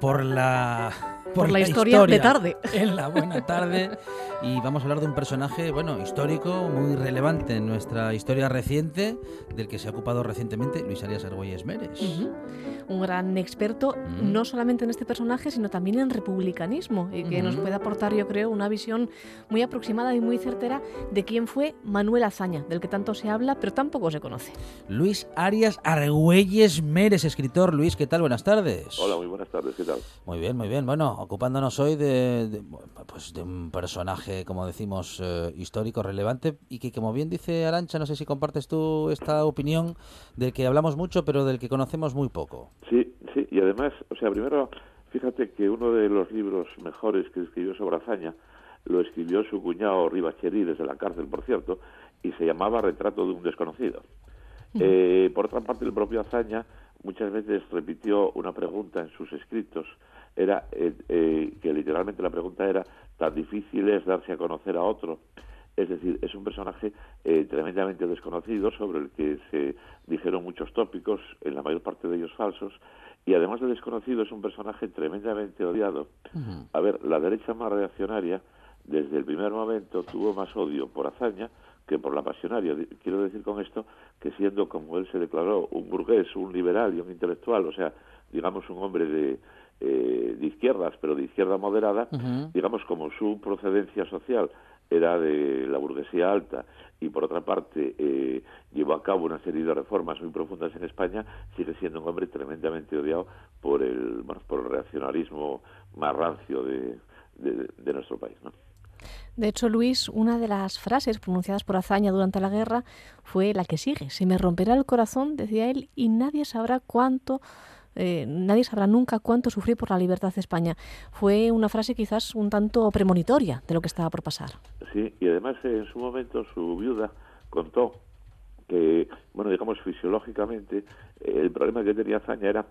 Por la... Por la historia de tarde. En la buena tarde. Y vamos a hablar de un personaje, bueno, histórico, muy relevante en nuestra historia reciente, del que se ha ocupado recientemente Luis Arias Argüelles Meres. Ujú. Un gran experto, Mm. no solamente en este personaje, sino también en republicanismo, y que nos Ujú. puede aportar, yo creo, una visión muy aproximada y muy certera de quién fue Manuel Azaña, del que tanto se habla, pero tampoco se conoce. Luis Arias Argüelles Meres, escritor. Luis, ¿qué tal? Buenas tardes. Hola, muy buenas tardes, ¿qué tal? Muy bien, muy bien. Bueno, ocupándonos hoy de, de, pues de un personaje, como decimos, eh, histórico, relevante y que, como bien dice Arancha, no sé si compartes tú esta opinión del que hablamos mucho, pero del que conocemos muy poco. Sí, sí, y además, o sea, primero, fíjate que uno de los libros mejores que escribió sobre Azaña lo escribió su cuñado Ribacheri desde la cárcel, por cierto, y se llamaba Retrato de un desconocido. Eh, por otra parte, el propio Azaña muchas veces repitió una pregunta en sus escritos, era eh, eh, que literalmente la pregunta era, ¿tan difícil es darse a conocer a otro? Es decir, es un personaje eh, tremendamente desconocido sobre el que se dijeron muchos tópicos, en la mayor parte de ellos falsos, y además de desconocido es un personaje tremendamente odiado. A ver, la derecha más reaccionaria desde el primer momento tuvo más odio por Azaña que por la pasionaria. Quiero decir con esto que siendo como él se declaró un burgués, un liberal y un intelectual, o sea, digamos un hombre de, eh, de izquierdas, pero de izquierda moderada, digamos como su procedencia social era de la burguesía alta y por otra parte eh, llevó a cabo una serie de reformas muy profundas en España, sigue siendo un hombre tremendamente odiado por el, por el reaccionarismo más rancio de, de- de nuestro país. ¿no? De hecho, Luis, una de las frases pronunciadas por Azaña durante la guerra fue la que sigue. Se me romperá el corazón, decía él, y nadie sabrá cuánto, eh, nadie sabrá nunca cuánto sufrí por la libertad de España. Fue una frase quizás un tanto premonitoria de lo que estaba por pasar. Sí, y además eh, en su momento su viuda contó que, bueno, digamos fisiológicamente, eh, el problema que tenía Zaña era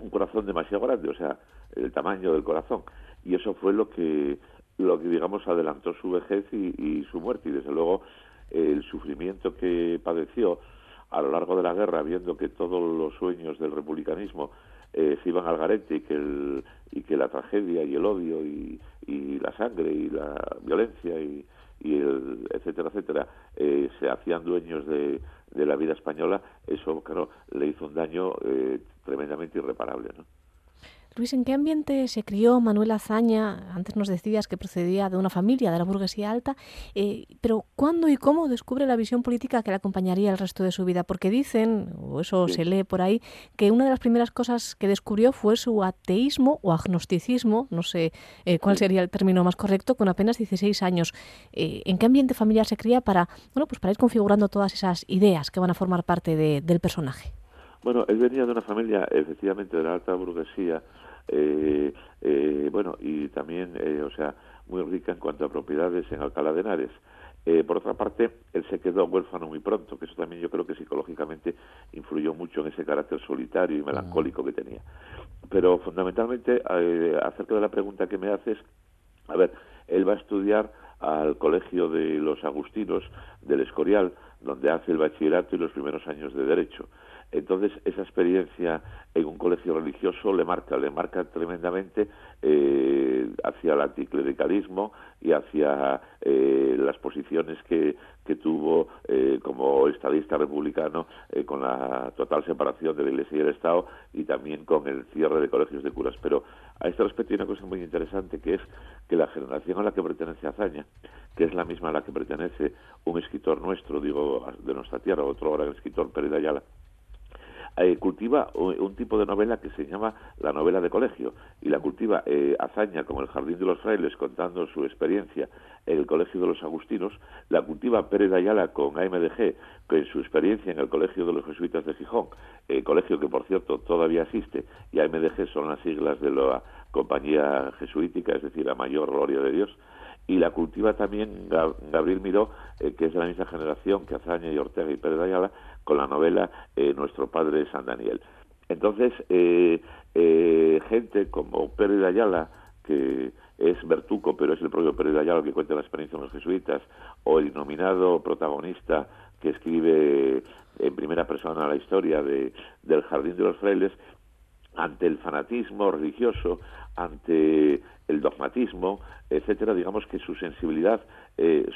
un corazón demasiado grande, o sea, el tamaño del corazón. Y eso fue lo que, lo que digamos, adelantó su vejez y, su muerte. Y desde luego el sufrimiento que padeció a lo largo de la guerra, viendo que todos los sueños del republicanismo eh, se iban al garete y que, el, y que la tragedia y el odio y, la sangre y la violencia y, y el etcétera, etcétera, eh, se hacían dueños de, de la vida española, eso, claro, le hizo un daño eh, tremendamente irreparable, ¿no? Luis, ¿en qué ambiente se crió Manuel Azaña? Antes nos decías que procedía de una familia de la burguesía alta, eh, pero ¿cuándo y cómo descubre la visión política que le acompañaría el resto de su vida? Porque dicen, o eso Sí. se lee por ahí, que una de las primeras cosas que descubrió fue su ateísmo o agnosticismo, no sé eh, cuál sería el término más correcto, con apenas 16 años. Eh, ¿En qué ambiente familiar se cría para, bueno, pues para ir configurando todas esas ideas que van a formar parte de- del personaje? Bueno, él venía de una familia, efectivamente, de la alta burguesía, eh, eh, bueno, y también, eh, o sea, muy rica en cuanto a propiedades en Alcalá de Henares. Eh, por otra parte, él se quedó huérfano muy pronto, que eso también yo creo que psicológicamente influyó mucho en ese carácter solitario y melancólico que tenía. Pero fundamentalmente, eh, acerca de la pregunta que me haces, a ver, él va a estudiar al colegio de los agustinos del Escorial, donde hace el bachillerato y los primeros años de Derecho. Entonces, esa experiencia en un colegio religioso le marca, le marca tremendamente eh, hacia el anticlericalismo y hacia eh, las posiciones que, que tuvo eh, como estadista republicano con la total separación de la Iglesia y el Estado y también con el cierre de colegios de curas. Pero a este respecto hay una cosa muy interesante que es que la generación a la que pertenece Azaña, que es la misma a la que pertenece un escritor nuestro, digo, de nuestra tierra, otro gran escritor, Pérez Ayala, eh, cultiva un, tipo de novela que se llama la novela de colegio y la cultiva eh, Azaña como el Jardín de los Frailes contando su experiencia en el Colegio de los Agustinos, la cultiva Pérez Ayala con AMDG con su experiencia en el Colegio de los Jesuitas de Gijón, eh, colegio que por cierto todavía existe y AMDG son las siglas de la compañía jesuítica, es decir, la mayor gloria de Dios, y la cultiva también Gabriel Miró, que es de la misma generación que Azaña y Ortega y Pérez Ayala, con la novela eh, Nuestro Padre San Daniel. Entonces, eh, eh, gente como Pérez de Ayala, que es Bertuco, pero es el propio Pérez de Ayala que cuenta la experiencia de los jesuitas, o el nominado protagonista que escribe en primera persona la historia de, del Jardín de los Frailes, ante el fanatismo religioso, ante el dogmatismo, etcétera, digamos que su sensibilidad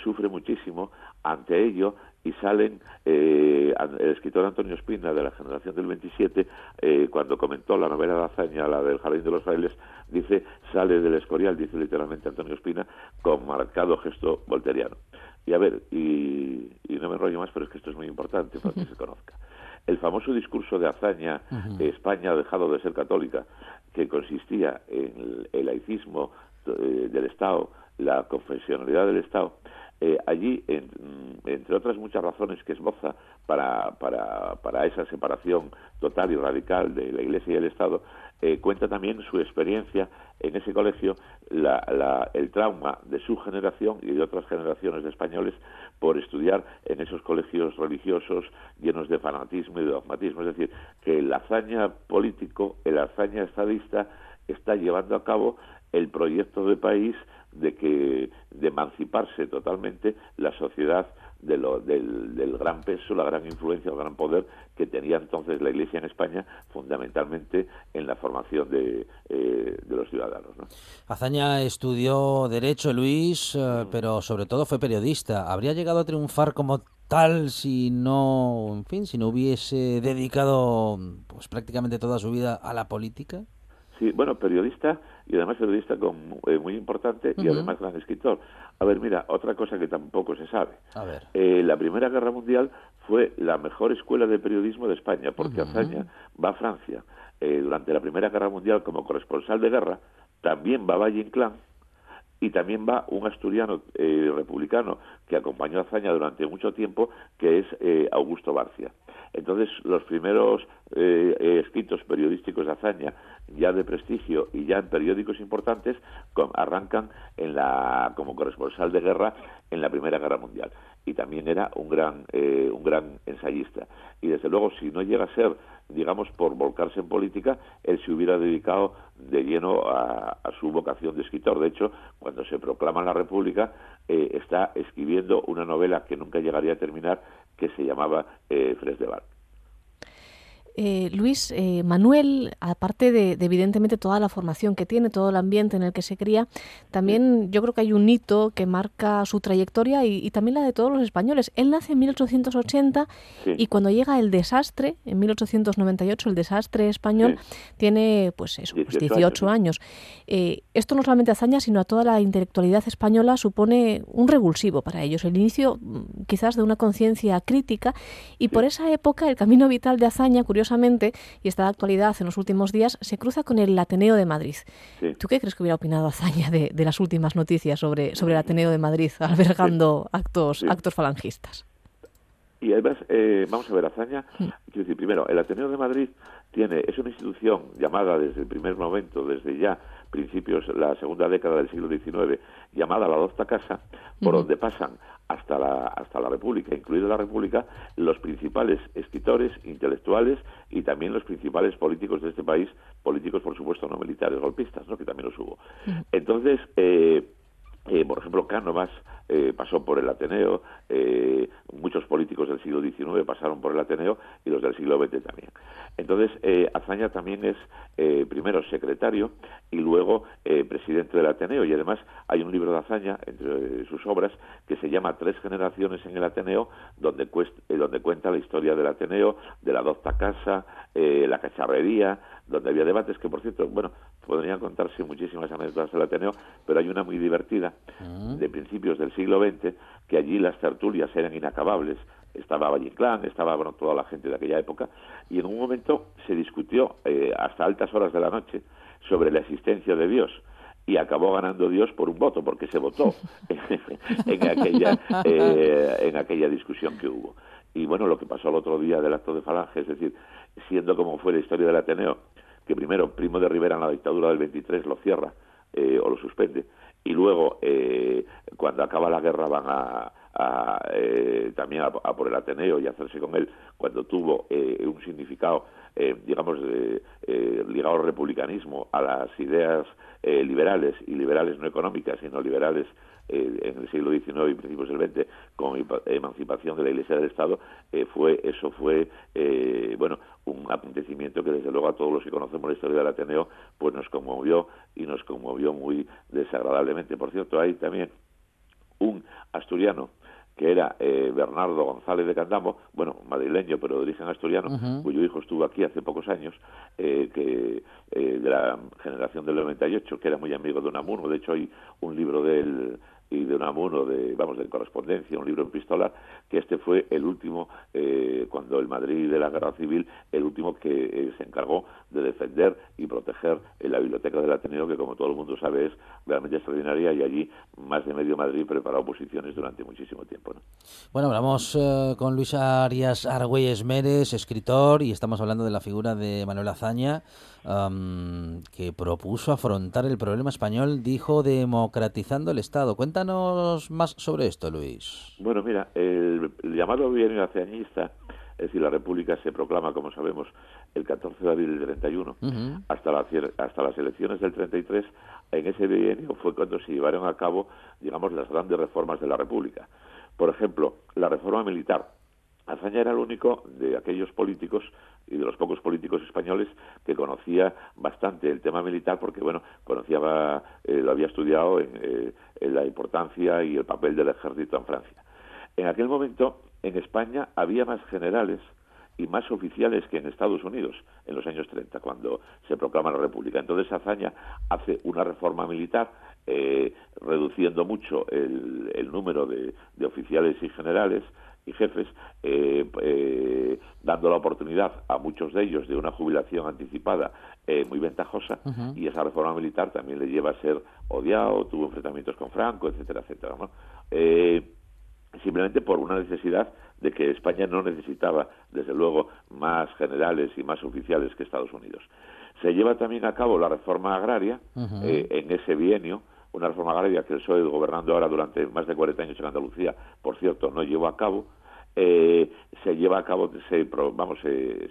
sufre muchísimo ante ello y salen, eh, el escritor Antonio Espina de la generación del 27, eh, cuando comentó la novela de Azaña, la del Jardín de los Frailes, dice, sale del Escorial, dice literalmente Antonio Espina, con marcado gesto volteriano. Y a ver, y, no me enrollo más, pero es que esto es muy importante para que se conozca. El famoso discurso de Azaña, España ha dejado de ser católica, que consistía en el laicismo eh, del Estado, la confesionalidad del Estado, eh, allí, entre otras muchas razones que esboza para, para, para, esa separación total y radical de la Iglesia y el Estado, eh, cuenta también su experiencia en ese colegio, la, el trauma de su generación y de otras generaciones de españoles por estudiar en esos colegios religiosos llenos de fanatismo y de dogmatismo. Es decir, que el hazaña político, el hazaña estadista, está llevando a cabo el proyecto de país de que de emanciparse totalmente la sociedad de lo, del, del, gran peso, la gran influencia, el gran poder que tenía entonces la Iglesia en España, fundamentalmente en la formación de, eh, de los ciudadanos. ¿no? Azaña estudió Derecho, Luis, eh, mm. pero sobre todo fue periodista. ¿Habría llegado a triunfar como tal si no, en fin, si no hubiese dedicado pues prácticamente toda su vida a la política? Sí, bueno, periodista y además periodista con, eh, muy importante y además gran escritor. A ver, mira, otra cosa que tampoco se sabe. A ver. Eh, la Primera Guerra Mundial fue la mejor escuela de periodismo de España, porque Azaña va a Francia eh, durante la Primera Guerra Mundial como corresponsal de guerra, también va a Valle Inclán, y también va un asturiano republicano que acompañó a Azaña durante mucho tiempo, que es Augusto Barcia. Entonces, los primeros eh, escritos periodísticos de hazaña, ya de prestigio y ya en periódicos importantes, arrancan en la, como corresponsal de guerra en la Primera Guerra Mundial. Y también era un gran, eh, un gran ensayista. Y desde luego, si no llega a ser, digamos, por volcarse en política, él se hubiera dedicado de lleno a, su vocación de escritor. De hecho, cuando se proclama la República, eh, está escribiendo una novela que nunca llegaría a terminar, que se llamaba eh, Fresdeval. Eh, Luis, eh, Manuel, aparte de, evidentemente toda la formación que tiene, todo el ambiente en el que se cría, también yo creo que hay un hito que marca su trayectoria y, también la de todos los españoles. Él nace en 1880 y cuando llega el desastre, en 1898, el desastre español, tiene pues eso, 18, pues años. Eh, esto no solamente a Azaña, sino a toda la intelectualidad española supone un revulsivo para ellos, el inicio mm, quizás de una conciencia crítica y por esa época el camino vital de Azaña, curiosamente, curiosamente, y está de actualidad en los últimos días, se cruza con el Ateneo de Madrid. ¿Tú qué crees que hubiera opinado Azaña de, las últimas noticias sobre, sobre el Ateneo de Madrid albergando actos, actos falangistas? Y además, eh, vamos a ver, Azaña, mm. quiero decir, primero, el Ateneo de Madrid tiene, es una institución llamada desde el primer momento, desde ya principios, la segunda década del siglo XIX, llamada la Docta Casa, por donde pasan hasta la, hasta la República, incluida la República, los principales escritores, intelectuales y también los principales políticos de este país, políticos por supuesto no militares, golpistas, ¿no? que también los hubo. Entonces, eh, eh, por ejemplo, Cánovas eh, pasó por el Ateneo, muchos políticos del siglo XIX pasaron por el Ateneo y los del siglo XX también. Entonces, eh, Azaña también es eh, primero secretario y luego eh, presidente del Ateneo. Y además hay un libro de Azaña, entre sus obras, que se llama Tres generaciones en el Ateneo, donde, donde cuenta la historia del Ateneo, de la docta casa, la cacharrería, donde había debates que, por cierto, bueno, podrían contarse muchísimas anécdotas del Ateneo, pero hay una muy divertida mm. de principios del siglo XX, que allí las tertulias eran inacabables, estaba Valle Inclán, estaba bueno, toda la gente de aquella época, y en un momento se discutió eh, hasta altas horas de la noche sobre la existencia de Dios y acabó ganando Dios por un voto, porque se votó en, aquella, eh, en aquella discusión que hubo. Y bueno, lo que pasó el otro día del acto de Falange, es decir, siendo como fue la historia del Ateneo, que primero Primo de Rivera en la dictadura del 23 lo cierra eh, o lo suspende, y luego cuando acaba la guerra van a, eh, también a, por el Ateneo y hacerse con él cuando tuvo eh, un significado, eh, digamos, ligado al republicanismo, a las ideas liberales y liberales no económicas, sino liberales en el siglo XIX y principios del XX con emancipación de la Iglesia del Estado, fue eso fue bueno un acontecimiento que desde luego a todos los que conocemos la historia del Ateneo pues nos conmovió y nos conmovió muy desagradablemente. Por cierto, hay también un asturiano que era eh, Bernardo González de Candamo, bueno, madrileño, pero de origen asturiano, cuyo hijo estuvo aquí hace pocos años, eh, que eh, de la generación del 98, que era muy amigo de Unamuno. De hecho, hay un libro del y de Unamuno, de, vamos, de correspondencia, un libro epistolar, que este fue el último, eh, cuando el Madrid de la Guerra Civil, el último que eh, se encargó de defender y proteger la biblioteca del Ateneo, que como todo el mundo sabe es realmente extraordinaria, y allí más de medio Madrid preparó oposiciones durante muchísimo tiempo. Bueno, hablamos eh, con Luis Arias Argüelles Mérez, escritor, y estamos hablando de la figura de Manuel Azaña, que propuso afrontar el problema español, dijo, democratizando el Estado. Cuéntanos más sobre esto, Luis. Bueno, mira, el, llamado bienio azañista, es decir, la República se proclama, como sabemos, el 14 de abril del 31, hasta, la, hasta las elecciones del 33, en ese bienio fue cuando se llevaron a cabo, digamos, las grandes reformas de la República. Por ejemplo, la reforma militar, Azaña era el único de aquellos políticos y de los pocos políticos españoles que conocía bastante el tema militar porque, bueno, conocía, eh, lo había estudiado eh, en, la importancia y el papel del ejército en Francia. En aquel momento, en España había más generales y más oficiales que en Estados Unidos en los años 30, cuando se proclama la República. Entonces Azaña hace una reforma militar eh, reduciendo mucho el, número de, oficiales y generales, y jefes, eh, eh, dando la oportunidad a muchos de ellos de una jubilación anticipada eh, muy ventajosa, y esa reforma militar también le lleva a ser odiado, tuvo enfrentamientos con Franco, etcétera, etcétera. simplemente por una necesidad de que España no necesitaba, desde luego, más generales y más oficiales que Estados Unidos. Se lleva también a cabo la reforma agraria en ese bienio, una reforma agraria que el PSOE gobernando ahora durante más de 40 años en Andalucía, por cierto, no llevó a cabo, eh, se lleva a cabo, se, vamos, se,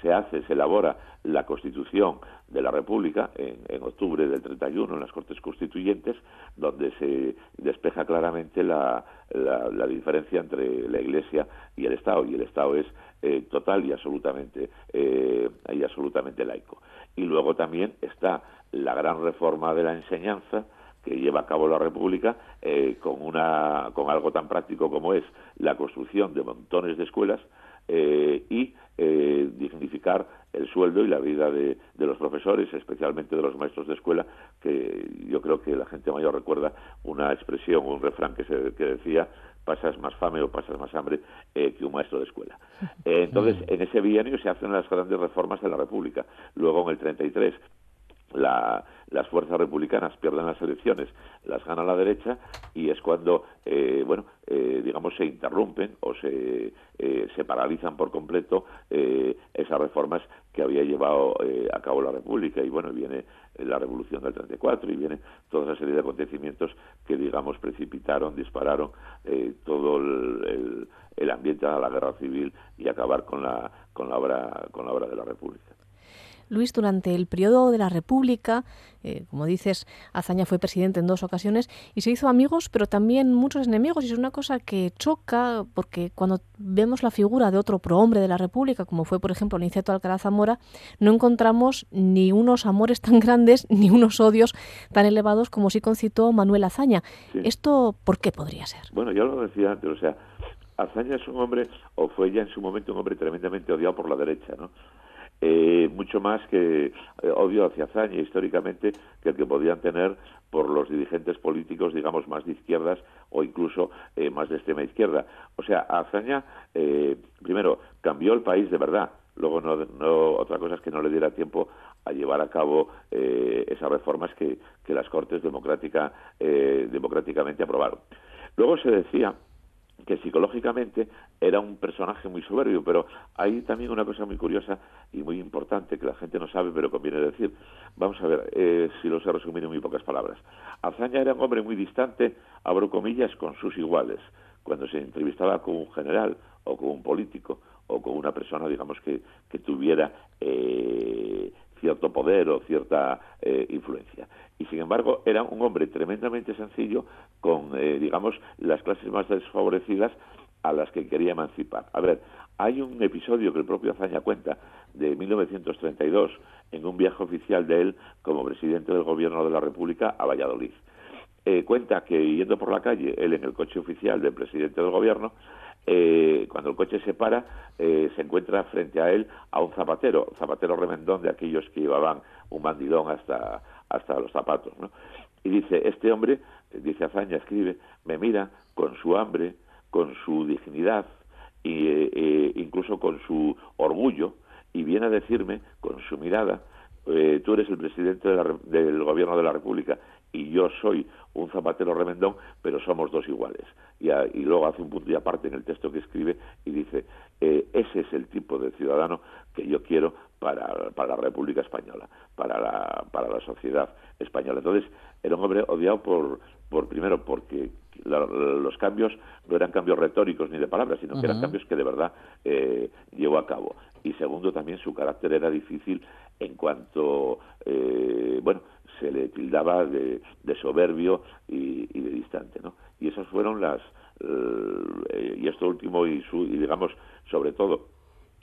se, hace, se elabora la Constitución de la República en, octubre del 31 en las Cortes Constituyentes, donde se despeja claramente la, la, diferencia entre la Iglesia y el Estado, y el Estado es eh, total y absolutamente, eh, y absolutamente laico. Y luego también está la gran reforma de la enseñanza, que lleva a cabo la República eh, con, una, con algo tan práctico como es la construcción de montones de escuelas eh, y eh, dignificar el sueldo y la vida de, los profesores, especialmente de los maestros de escuela, que yo creo que la gente mayor recuerda una expresión, un refrán que, se, que decía pasas más fame o pasas más hambre que un maestro de escuela. entonces, en ese bienio se hacen las grandes reformas de la República. Luego, en el 33, la, las fuerzas republicanas pierden las elecciones, las gana la derecha y es cuando, eh, bueno, eh, digamos, se interrumpen o se, eh, se paralizan por completo esas reformas que había llevado a cabo la República y, bueno, viene la Revolución del 34 y viene toda esa serie de acontecimientos que, digamos, precipitaron, dispararon todo el, el, ambiente a la guerra civil y acabar con la, con la obra, con la obra de la República. Luis, durante el periodo de la República, eh, como dices, Azaña fue presidente en dos ocasiones y se hizo amigos, pero también muchos enemigos. Y es una cosa que choca porque cuando vemos la figura de otro prohombre de la República, como fue, por ejemplo, Niceto Alcalá Zamora, no encontramos ni unos amores tan grandes ni unos odios tan elevados como sí concitó Manuel Azaña. ¿Esto por qué podría ser? Bueno, ya lo decía antes, o sea, Azaña es un hombre, o fue ya en su momento un hombre tremendamente odiado por la derecha, ¿no? Eh, mucho más que eh, odio hacia Azaña históricamente que el que podían tener por los dirigentes políticos, digamos, más de izquierdas o incluso eh, más de extrema izquierda. O sea, Azaña, primero, cambió el país de verdad. Luego, no, otra cosa es que no le diera tiempo a llevar a cabo esas reformas que, que las Cortes democrática, democráticamente aprobaron. Luego se decía que psicológicamente era un personaje muy soberbio, pero hay también una cosa muy curiosa y muy importante que la gente no sabe, pero conviene decir. Vamos a ver, eh, si lo sé resumir en muy pocas palabras. Azaña era un hombre muy distante, abro comillas, con sus iguales. Cuando se entrevistaba con un general o con un político o con una persona, digamos, que, que tuviera eh, cierto poder o cierta eh, influencia. Y sin embargo era un hombre tremendamente sencillo con, eh, digamos, las clases más desfavorecidas a las que quería emancipar. A ver, hay un episodio que el propio Azaña cuenta de 1932 en un viaje oficial de él como presidente del gobierno de la República a Valladolid. Eh, cuenta que yendo por la calle, él en el coche oficial del presidente del gobierno, eh, cuando el coche se para, eh, se encuentra frente a él a un zapatero, zapatero remendón de aquellos que llevaban un bandidón hasta, hasta los zapatos. ¿no? Y dice, este hombre, dice Azaña, escribe, me mira con su hambre, con su dignidad e incluso con su orgullo y viene a decirme con su mirada, tú eres el presidente del gobierno de la República y yo soy un zapatero remendón, pero somos dos iguales. Y, luego hace un punto y aparte en el texto que escribe y dice, eh, ese es el tipo de ciudadano que yo quiero para, para la República Española, para la, para la sociedad española. Entonces, era un hombre odiado por, por primero, porque los cambios no eran cambios retóricos ni de palabras, sino que eran cambios que de verdad eh, llevó a cabo. Y segundo, también su carácter era difícil en cuanto, eh, bueno, se le tildaba de, soberbio y, de distante, ¿no? Y esas fueron las eh, y esto último y su y digamos sobre todo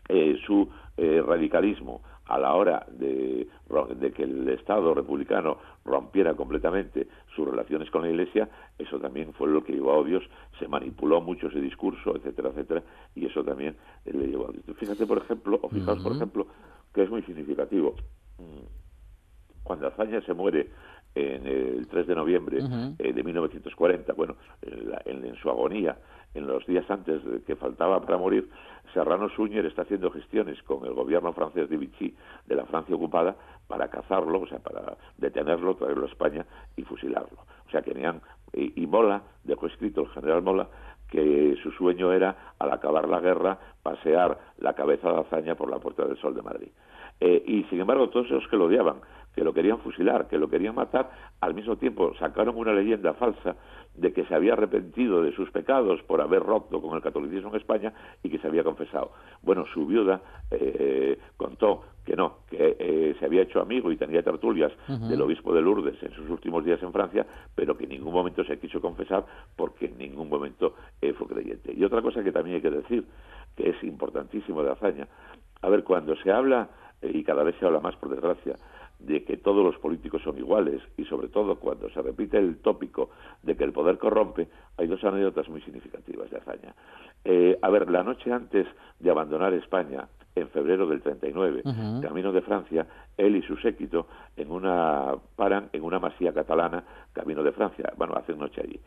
eh, su eh, radicalismo a la hora de, de, que el Estado republicano rompiera completamente sus relaciones con la Iglesia, eso también fue lo que llevó a odios, se manipuló mucho ese discurso, etcétera, etcétera, y eso también le llevó a odios. Fíjate, por ejemplo, o fijaos, por ejemplo, que es muy significativo. Mm, cuando Azaña se muere en el 3 de noviembre eh, de 1940, bueno, en, su agonía, en los días antes de que faltaba para morir, Serrano Suñer está haciendo gestiones con el gobierno francés de Vichy, de la Francia ocupada, para cazarlo, o sea, para detenerlo, traerlo a España y fusilarlo. O sea, que tenían, y, y Mola, dejó escrito el general Mola, que su sueño era, al acabar la guerra, pasear la cabeza de Azaña por la Puerta del Sol de Madrid. Eh, y sin embargo, todos esos que lo odiaban, que lo querían fusilar, que lo querían matar, al mismo tiempo sacaron una leyenda falsa de que se había arrepentido de sus pecados por haber roto con el catolicismo en España y que se había confesado. Bueno, su viuda eh, contó que no, que eh, se había hecho amigo y tenía tertulias del obispo de Lourdes en sus últimos días en Francia, pero que en ningún momento se quiso confesar porque en ningún momento fue creyente. Y otra cosa que también hay que decir, que es importantísimo de hazaña, a ver, cuando se habla y cada vez se habla más, por desgracia, de que todos los políticos son iguales y sobre todo cuando se repite el tópico de que el poder corrompe, hay dos anécdotas muy significativas de hazaña. Eh, a ver, la noche antes de abandonar España, en febrero del 39, camino de Francia, él y su séquito en una paran en una masía catalana, camino de Francia, bueno, hacen noche allí.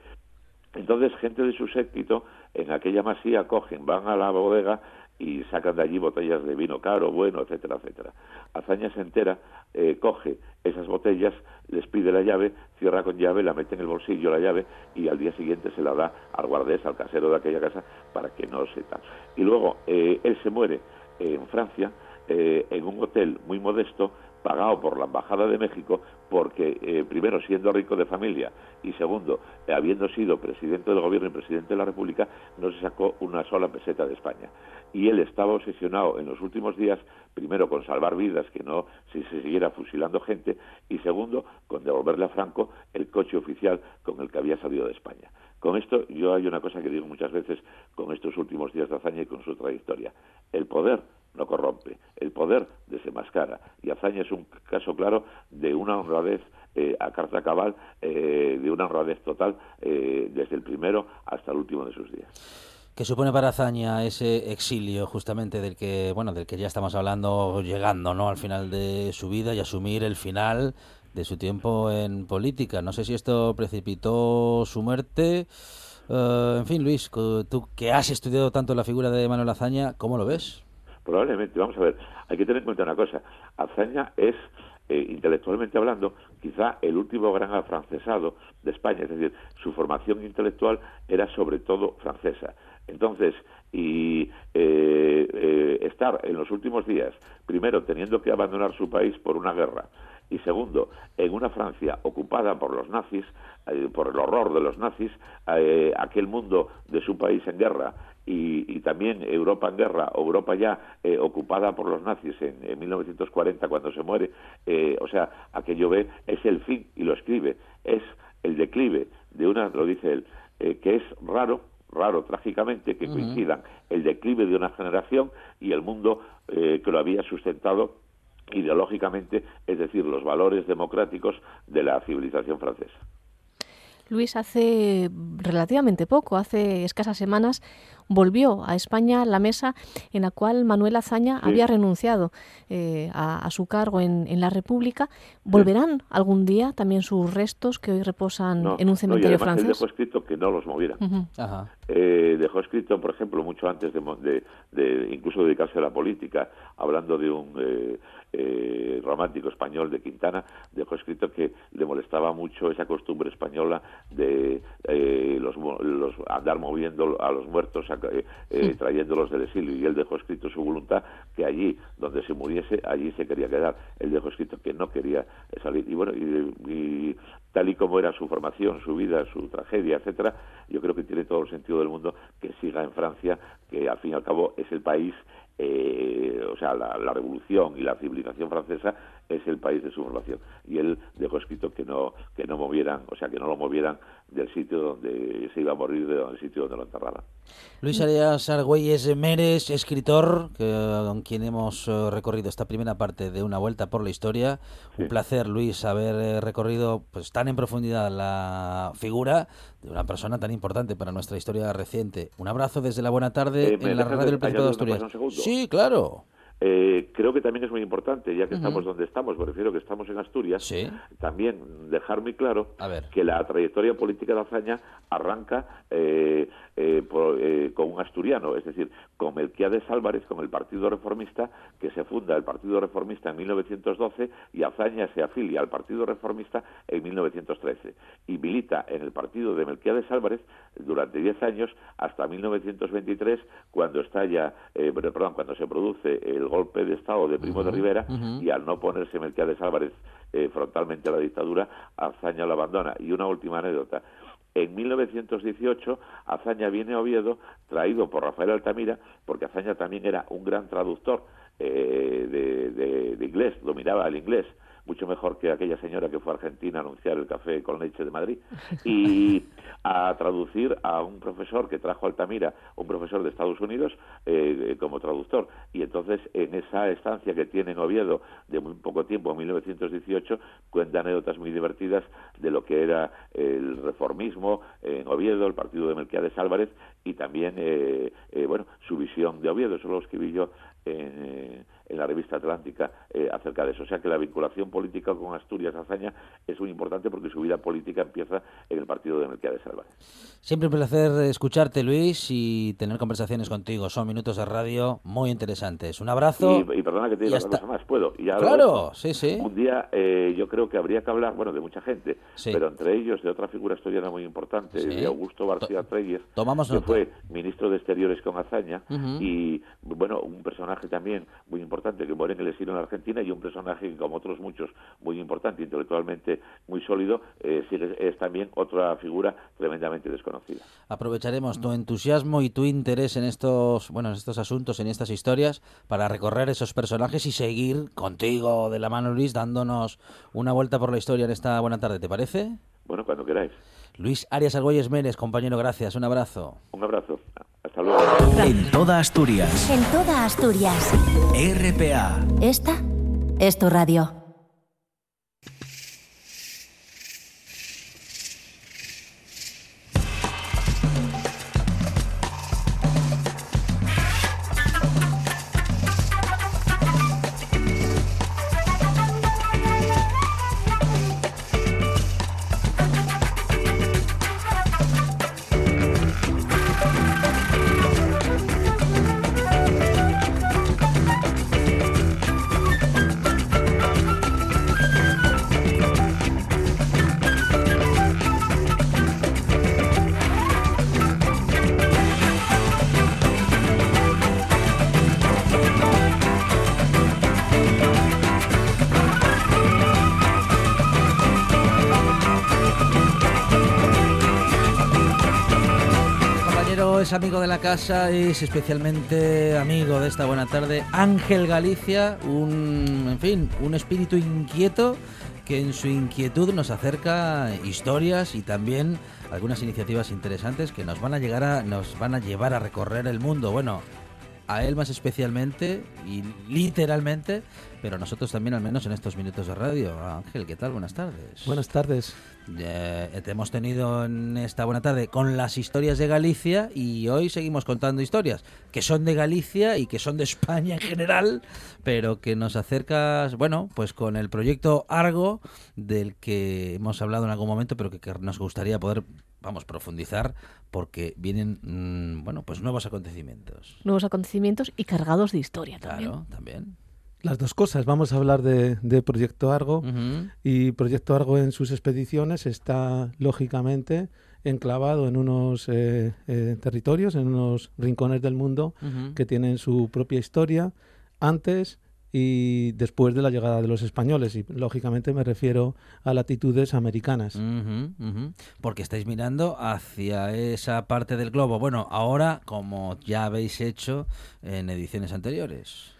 Entonces, gente de su séquito en aquella masía cogen, van a la bodega y sacan de allí botellas de vino caro, bueno, etcétera, etcétera. Azaña se entera, eh, coge esas botellas, les pide la llave, cierra con llave, la mete en el bolsillo la llave y al día siguiente se la da al guardés, al casero de aquella casa, para que no se tal. Y luego eh, él se muere en Francia, eh, en un hotel muy modesto, pagado por la Embajada de México, porque eh, primero siendo rico de familia y segundo habiendo sido presidente del gobierno y presidente de la República, no se sacó una sola peseta de España. Y él estaba obsesionado en los últimos días, primero con salvar vidas, que no si se siguiera fusilando gente, y segundo, con devolverle a Franco el coche oficial con el que había salido de España. Con esto, yo hay una cosa que digo muchas veces con estos últimos días de Azaña y con su trayectoria. El poder no corrompe, el poder desenmascara. Y Azaña es un caso claro de una honradez eh, a carta cabal, eh, de una honradez total eh, desde el primero hasta el último de sus días. ¿Qué supone para Azaña ese exilio justamente del que, bueno, del que ya estamos hablando, llegando, ¿no? Al final de su vida y asumir el final de su tiempo en política. No sé si esto precipitó su muerte. en fin, Luis, tú que has estudiado tanto la figura de Manuel Azaña, ¿cómo lo ves? Probablemente, vamos a ver, hay que tener en cuenta una cosa. Azaña es eh, intelectualmente hablando, quizá el último gran afrancesado de España, es decir, su formación intelectual era sobre todo francesa. Entonces, y eh, eh, estar en los últimos días, primero teniendo que abandonar su país por una guerra, y segundo, en una Francia ocupada por los nazis, por el horror de los nazis, aquel mundo de su país en guerra y, también Europa en guerra, Europa ya eh, ocupada por los nazis en, 1940 cuando se muere, eh, o sea, aquello ve, es el fin, y lo escribe, es el declive de una, lo dice él, eh, que es raro, raro trágicamente que coincidan el declive de una generación y el mundo que lo había sustentado ideológicamente, es decir, los valores democráticos de la civilización francesa. Luis, hace relativamente poco, hace escasas semanas, volvió a España la mesa en la cual Manuel Azaña había renunciado eh, a, su cargo en, la República. ¿Volverán algún día también sus restos que hoy reposan en un cementerio francés? dejó escrito que no los movieran. Eh, dejó escrito, por ejemplo, mucho antes de, de, incluso dedicarse a la política, hablando de un eh, eh, romántico español de Quintana, dejó escrito que le molestaba mucho esa costumbre española de eh, los, andar moviendo a los muertos, eh, trayéndolos del exilio, y él dejó escrito su voluntad que allí donde se muriese, allí se quería quedar. Él dejó escrito que no quería salir. Y bueno, y, tal y como era su formación, su vida, su tragedia, etcétera, yo creo que tiene todo el sentido del mundo que siga en Francia, que al fin y al cabo es el país eh, o sea, la, revolución y la civilización francesa es el país de su formación. Y él dejó escrito que no, que no movieran, o sea, que no lo movieran del sitio donde se iba a morir, del sitio donde lo enterraran. Luis Arias Argüelles Meres, escritor, con quien hemos eh, recorrido esta primera parte de una vuelta por la historia. Un placer, Luis, haber eh, recorrido pues tan en profundidad la figura de una persona tan importante para nuestra historia reciente. Un abrazo desde la buena tarde en la radio del Principado de Asturias. Sí, claro. Eh, creo que también es muy importante, ya que estamos donde estamos, me refiero que estamos en Asturias, también dejar muy claro que la trayectoria política de Azaña arranca eh, eh, con un asturiano, es decir, con Melquiades Álvarez, con el Partido Reformista, que se funda el Partido Reformista en 1912 y Azaña se afilia al Partido Reformista en 1913 y milita en el partido de Melquiades Álvarez durante 10 años hasta 1923, cuando estalla, perdón, cuando se produce el golpe de Estado de Primo de Rivera y al no ponerse Melquiades Álvarez eh, frontalmente a la dictadura, Azaña lo abandona. Y una última anécdota. En 1918, Azaña viene a Oviedo, traído por Rafael Altamira, porque Azaña también era un gran traductor eh, de, de, inglés, dominaba el inglés mucho mejor que aquella señora que fue a Argentina a anunciar el café con leche de Madrid, y a traducir a un profesor que trajo Altamira, un profesor de Estados Unidos, eh, como traductor. Y entonces, en esa estancia que tiene en Oviedo de muy poco tiempo, en 1918, cuenta anécdotas muy divertidas de lo que era el reformismo en Oviedo, el partido de Melquiades Álvarez, y también, eh, eh, bueno, su visión de Oviedo. Eso lo escribí yo en en la revista Atlántica eh, acerca de eso. O sea que la vinculación política con Asturias Azaña es muy importante porque su vida política empieza en el partido de Melquiades Álvarez. Siempre un placer escucharte, Luis, y tener conversaciones contigo. Son minutos de radio muy interesantes. Un abrazo. Y, perdona que te diga una cosa más, ¿puedo? claro, sí, sí. Un día eh, yo creo que habría que hablar, bueno, de mucha gente, pero entre ellos de otra figura asturiana muy importante, de Augusto García Treyes, Tomamos que fue ministro de Exteriores con Azaña, y, bueno, un personaje también muy importante importante que muere en el exilio en Argentina y un personaje que, como otros muchos, muy importante, intelectualmente muy sólido, eh, es también otra figura tremendamente desconocida. Aprovecharemos tu entusiasmo y tu interés en estos, bueno, en estos asuntos, en estas historias, para recorrer esos personajes y seguir contigo de la mano, Luis, dándonos una vuelta por la historia en esta buena tarde. ¿Te parece? Bueno, cuando queráis. Luis Arias Argüelles Mérez, compañero, gracias. Un abrazo. Un abrazo. Hasta luego. En toda Asturias. En toda Asturias. RPA. Esta es tu radio. Amigo de la casa, es especialmente amigo de esta buena tarde, Ángel Galicia, un, en fin, un espíritu inquieto que en su inquietud nos acerca historias y también algunas iniciativas interesantes que nos van a llegar a, nos van a llevar a recorrer el mundo. Bueno, a él más especialmente y literalmente, pero nosotros también al menos en estos minutos de radio. Ángel, ¿qué tal? Buenas tardes. Buenas tardes. te hemos tenido en esta buena tarde con las historias de Galicia y hoy seguimos contando historias que son de Galicia y que son de España en general, pero que nos acercas, bueno, pues con el proyecto Argo del que hemos hablado en algún momento, pero que nos gustaría poder vamos, profundizar porque vienen, mm, bueno, pues nuevos acontecimientos. Nuevos acontecimientos y cargados de historia también. Claro, también. Las dos cosas. Vamos a hablar de, Proyecto Argo y Proyecto Argo en sus expediciones está lógicamente enclavado en unos eh, eh, territorios, en unos rincones del mundo que tienen su propia historia antes, y después de la llegada de los españoles. Y lógicamente me refiero a latitudes americanas. Porque estáis mirando hacia esa parte del globo. Bueno, ahora, como ya habéis hecho en ediciones anteriores.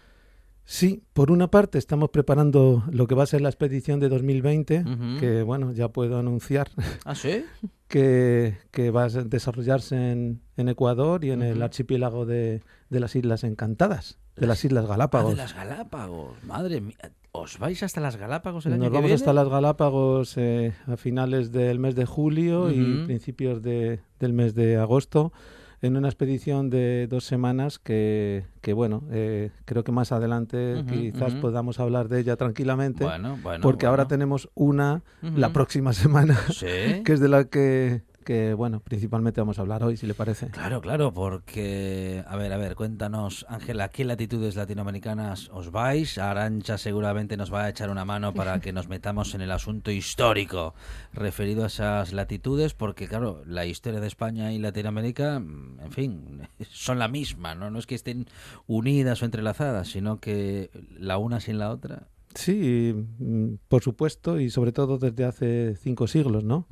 Sí, por una parte estamos preparando lo que va a ser la expedición de 2020, que bueno, ya puedo anunciar. ¿Ah, sí? que, que, va a desarrollarse en, en Ecuador y en el archipiélago de, de las Islas Encantadas de las Islas Galápagos. Ah, de las Galápagos, madre mía. ¿Os vais hasta las Galápagos el año Nos vamos hasta las Galápagos eh, a finales del mes de julio y principios de, del mes de agosto en una expedición de dos semanas que, que bueno, eh, creo que más adelante quizás podamos hablar de ella tranquilamente, bueno, bueno, porque ahora tenemos una la próxima semana, que es de la que que, bueno, principalmente vamos a hablar hoy, si le parece. Claro, claro, porque, a ver, a ver, cuéntanos, Ángela, ¿a qué latitudes latinoamericanas os vais? Arancha seguramente nos va a echar una mano para que nos metamos en el asunto histórico referido a esas latitudes, porque, claro, la historia de España y Latinoamérica, mm, en fin, son la misma, ¿no? No es que estén unidas o entrelazadas, sino que la una sin la otra. Sí, mm, por supuesto, y sobre todo desde hace cinco siglos, ¿no?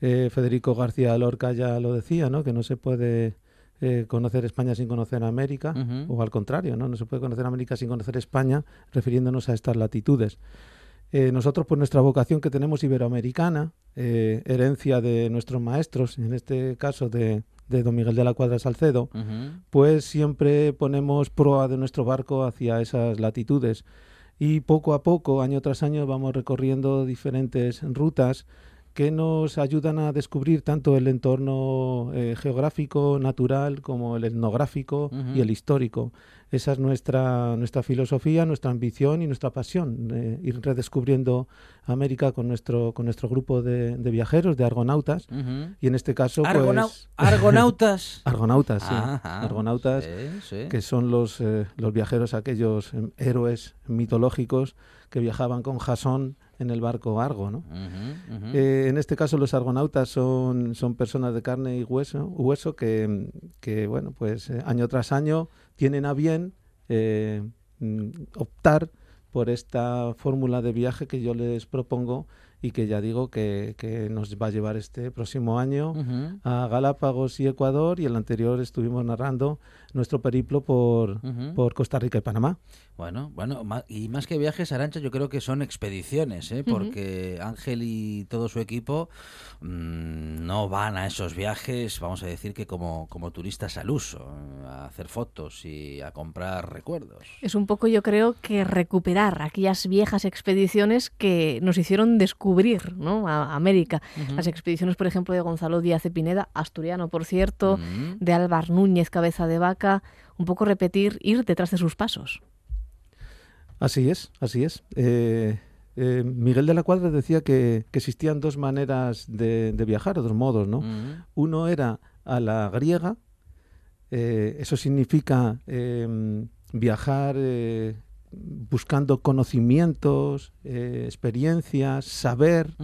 Eh, Federico García Lorca ya lo decía, ¿no? Que no se puede eh, conocer España sin conocer América, o al contrario, ¿no? No se puede conocer América sin conocer España, refiriéndonos a estas latitudes. Eh, nosotros, por nuestra vocación que tenemos iberoamericana, herencia de nuestros maestros, en este caso de, don Miguel de la Cuadra Salcedo, pues siempre ponemos proa de nuestro barco hacia esas latitudes. Y poco a poco, año tras año, vamos recorriendo diferentes rutas que nos ayudan a descubrir tanto el entorno eh, geográfico, natural, como el etnográfico y el histórico. Esa es nuestra, nuestra filosofía, nuestra ambición y nuestra pasión, ir redescubriendo América con nuestro, con nuestro grupo de, viajeros, de argonautas. Y en este caso, pues... ¿Argonautas? argonautas, sí. argonautas, que son los, eh, los viajeros, aquellos em, héroes mitológicos que viajaban con Jasón en el barco Argo. ¿no? Eh, en este caso los argonautas son, son personas de carne y hueso, hueso que, que bueno, pues eh, año tras año tienen a bien eh, mm, optar por esta fórmula de viaje que yo les propongo y que ya digo que, que nos va a llevar este próximo año a Galápagos y Ecuador y el anterior estuvimos narrando nuestro periplo por, por Costa Rica y Panamá. Bueno, bueno, ma- y más que viajes, Arancha, yo creo que son expediciones, ¿eh? Porque Ángel y todo su equipo mm, no van a esos viajes, vamos a decir que como, como turistas al uso, a hacer fotos y a comprar recuerdos. Es un poco, yo creo, que recuperar aquellas viejas expediciones que nos hicieron descubrir ¿no? a América. Las expediciones, por ejemplo, de Gonzalo Díaz de Pineda, asturiano, por cierto, de Álvar Núñez, cabeza de vaca, un poco repetir, ir detrás de sus pasos. Así es, así es. Eh, eh, Miguel de la Cuadra decía que, que existían dos maneras de, de viajar, dos modos, ¿no? Uno era a la griega, eh, eso significa eh, viajar eh, buscando conocimientos, eh, experiencias, saber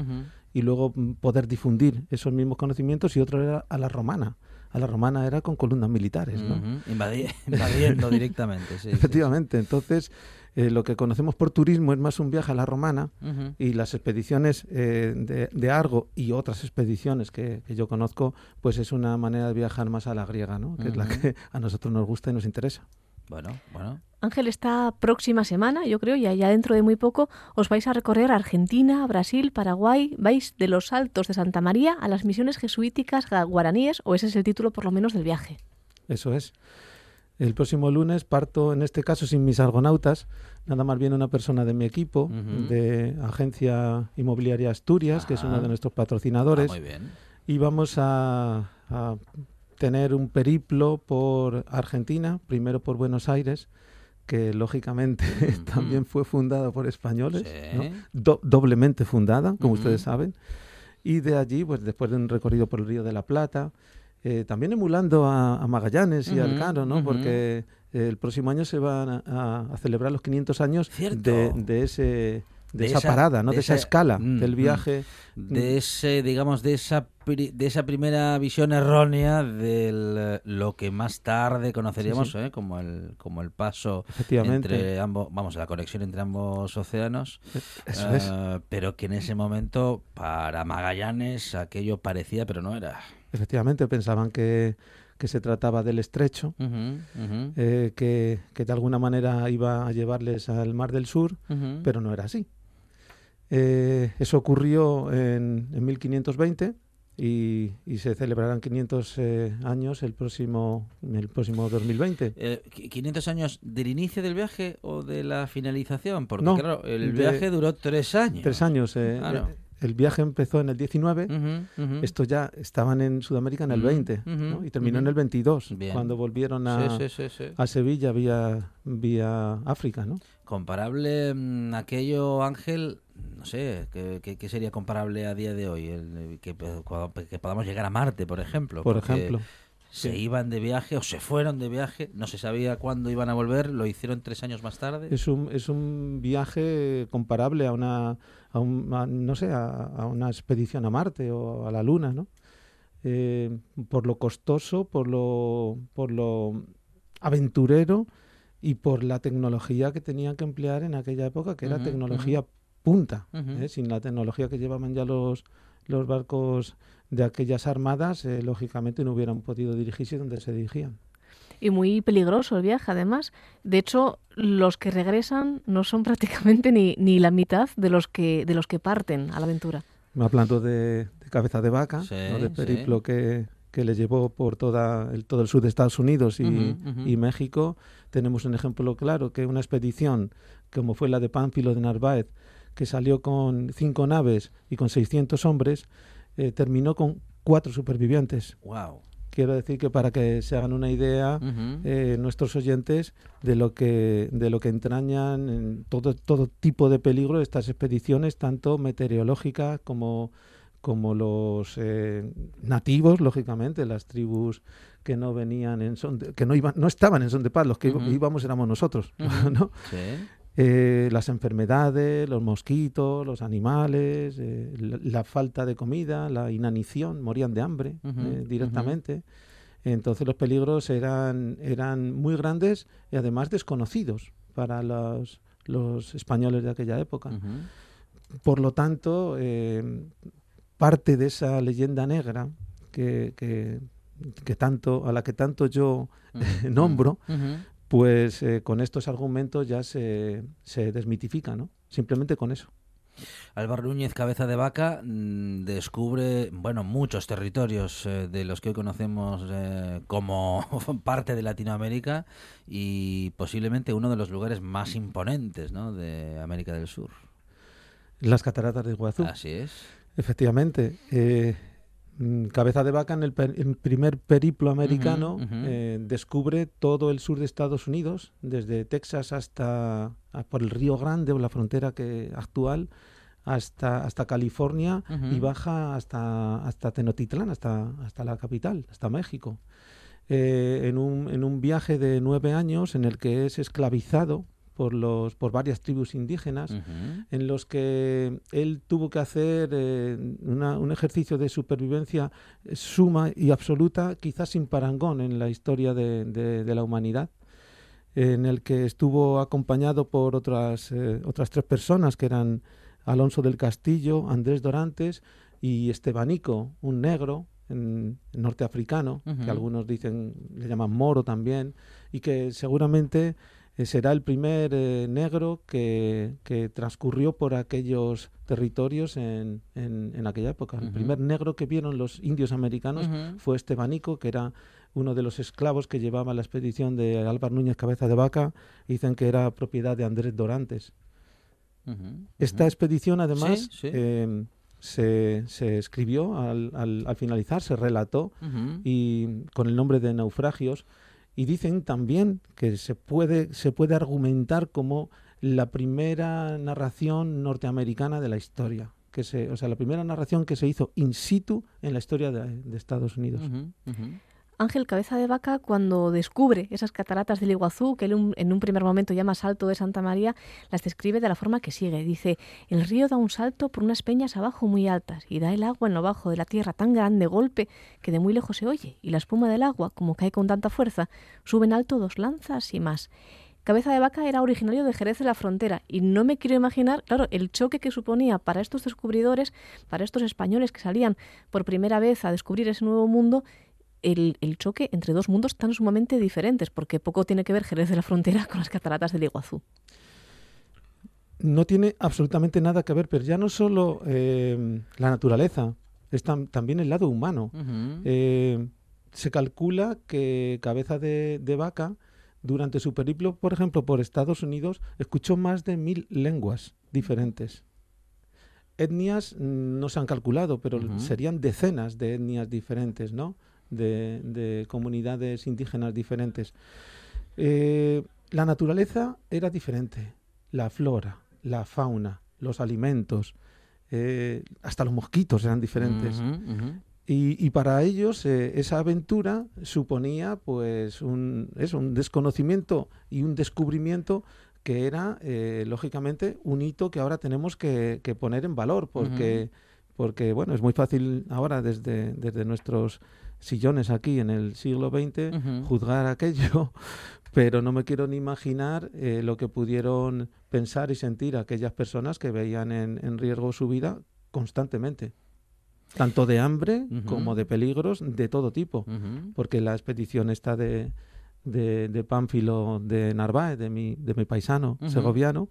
y luego mm, poder difundir esos mismos conocimientos y otro era a la romana. A la romana era con columnas militares, ¿no? Invadi- invadiendo directamente, sí. Efectivamente, entonces eh, lo que conocemos por turismo es más un viaje a la romana y las expediciones eh, de, de Argo y otras expediciones que, que yo conozco, pues es una manera de viajar más a la griega, ¿no? Que es la que a nosotros nos gusta y nos interesa. Bueno, bueno. Ángel, esta próxima semana, yo creo, ya, ya dentro de muy poco, os vais a recorrer Argentina, Brasil, Paraguay, vais de los Altos de Santa María a las misiones jesuíticas guaraníes, o ese es el título por lo menos del viaje. Eso es. El próximo lunes parto, en este caso, sin mis argonautas, nada más bien una persona de mi equipo, de Agencia Inmobiliaria Asturias, que es uno de nuestros Ah, patrocinadores. muy bien. y vamos a, a tener un periplo por Argentina, primero por Buenos Aires, que lógicamente Ujú. también fue fundada por españoles, Sí. ¿no? Do- doblemente fundada, como Ujú. ustedes saben, y de allí, pues después de un recorrido por el Río de la Plata, eh, también emulando a, a Magallanes y al Cano, ¿no? Porque eh, el próximo año se van a, a- celebrar los 500 años de, de ese de, De esa, esa- parada, ¿no? de De, esa esa- escala Mm, del mm. viaje. de ese digamos de esa pri- de esa primera visión errónea de lo que más tarde conoceríamos Sí, ¿eh? como el como el paso Efectivamente. entre ambos vamos la conexión entre ambos océanos Eso es. eh, pero que en ese momento para Magallanes aquello parecía pero no era Efectivamente, pensaban que, que se trataba del estrecho, eh, que, que de alguna manera iba a llevarles al Mar del Sur, pero no era así. Eh, eso ocurrió en, en 1520 y, y se celebrarán 500 eh, años el próximo, el próximo 2020. Eh, ¿qui- ¿500 años del inicio del viaje o de la finalización? Porque No, claro, el de- viaje duró tres años. Tres años. eh, Claro. eh, el viaje empezó en el 19. Ujú, ujú. Estos ya estaban en Sudamérica en el Ujú, 20 ujú, ¿no? y terminó en el 22, Bien. cuando volvieron a, Sí, sí, sí, sí. a Sevilla vía, vía África. ¿no? Comparable mm, aquello, Ángel, sé, ¿qué, qué- qué sería comparable a día de hoy? El, eh, que, podamos llegar a Marte, por ejemplo. Por ejemplo. Se sí. iban de viaje o se fueron de viaje, no se sabía cuándo iban a volver, lo hicieron tres años más tarde. Es un, es un viaje comparable a una, a un- a, no sé, a, a una expedición a Marte o a la Luna, ¿no? Eh, por lo costoso, por lo, por lo aventurero y por la tecnología que tenían que emplear en aquella época, que era tecnología punta. Ujú. ¿eh? Sin la tecnología que llevaban ya los, los barcos de aquellas armadas, eh, lógicamente no hubieran podido dirigirse donde se dirigían. Y muy peligroso el viaje, además. De hecho, los que regresan no son prácticamente ni, ni la mitad de los que de los que parten a la aventura. hablando de, de cabeza de vaca, Sí, ¿no? de sí. periplo que, que le llevó por toda el, todo el sur de Estados Unidos y, Ujú, ujú. y México, tenemos un ejemplo claro, que una expedición como fue la de Pánfilo de Narváez, que salió con cinco naves y con 600 hombres, eh, terminó con cuatro supervivientes. Wow. Quiero decir que para que se hagan una idea, eh, nuestros oyentes de lo que de lo que entrañan en todo todo tipo de peligro estas expediciones tanto meteorológicas como como los eh, nativos lógicamente las tribus que no venían en son de- que no iban no estaban en son de paz los que íbamos éramos nosotros. Sí. Eh, las enfermedades, los mosquitos, los animales, eh, la, la falta de comida, la inanición, morían de hambre eh, directamente. Entonces los peligros eran, eran muy grandes y además desconocidos, para los, los españoles de aquella época. Por lo tanto, parte de esa leyenda negra que, que, tanto, a la que tanto yo nombro, pues eh, con estos argumentos ya se, se desmitifica, ¿no? Simplemente con eso. Álvaro Núñez Cabeza de Vaca mm, descubre, bueno, muchos territorios eh, de los que hoy conocemos eh, como parte de Latinoamérica y posiblemente uno de los lugares más imponentes ¿no? de América del Sur. Las cataratas de Iguazú. Así es. Efectivamente. Eh, Cabeza de Vaca en el, primer periplo americano descubre todo el sur de Estados Unidos, desde Texas hasta por el Río Grande o la frontera que, actual hasta, hasta California y baja hasta, hasta Tenotitlán, hasta, hasta la capital, hasta México. Eh, en, un, en un viaje de nueve años en el que es esclavizado por, los, por varias tribus indígenas, en los que él tuvo que hacer eh, un ejercicio de supervivencia suma y absoluta, quizás sin parangón en la historia de, de, la humanidad, en el que estuvo acompañado por otras, eh, otras tres personas que eran Alonso del Castillo, Andrés Dorantes y Estebanico, un negro norteafricano, que algunos dicen, le llaman moro también, y que seguramente eh, será el primer eh, negro que, transcurrió por aquellos territorios en, en, aquella época. El primer negro que vieron los indios americanos fue Estebanico, que era uno de los esclavos que llevaba la expedición de Álvaro Núñez Cabeza de Vaca. Dicen que era propiedad de Andrés Dorantes. Esta expedición, además, em, se, escribió al, al, finalizar, se relató y con el nombre de naufragios. Y dicen también que se puede, se puede argumentar como la primera narración norteamericana de la historia. Que se, o sea, la primera narración que se hizo in situ en la historia de, Estados Unidos. Ángel Cabeza de Vaca, cuando descubre esas cataratas del Iguazú, que él en un primer momento llama Salto de Santa María, las describe de la forma que sigue. Dice, el río da un salto por unas peñas abajo muy altas y da el agua en lo bajo de la tierra tan grande golpe que de muy lejos se oye, y la espuma del agua, como cae con tanta fuerza, sube en alto dos lanzas y más. Cabeza de Vaca era originario de Jerez de la Frontera y no me quiero imaginar, claro, el choque que suponía para estos descubridores, para estos españoles que salían por primera vez a descubrir ese nuevo mundo, el, choque entre dos mundos tan sumamente diferentes, porque poco tiene que ver Jerez de la Frontera con las cataratas del Iguazú. No tiene absolutamente nada que ver, pero ya no solo eh, la naturaleza, es también el lado humano. Eh, se calcula que Cabeza de, Vaca, durante su periplo, por ejemplo, por Estados Unidos, escuchó más de mil lenguas diferentes. Etnias no se han calculado, pero serían decenas de etnias diferentes, ¿no? De, comunidades indígenas diferentes. Eh, la naturaleza era diferente, la flora, la fauna, los alimentos, eh, hasta los mosquitos eran diferentes. Y, para ellos eh, esa aventura suponía pues un, un desconocimiento y un descubrimiento que era lógicamente un hito que ahora tenemos que, poner en valor porque, porque bueno es muy fácil ahora desde, desde nuestros sillones aquí en el siglo XX, juzgar aquello, pero no me quiero ni imaginar eh, lo que pudieron pensar y sentir aquellas personas que veían en, riesgo su vida constantemente. Tanto de hambre como de peligros de todo tipo, porque la expedición está de, de, de, Pánfilo de Narváez, de mi, de mi paisano segoviano,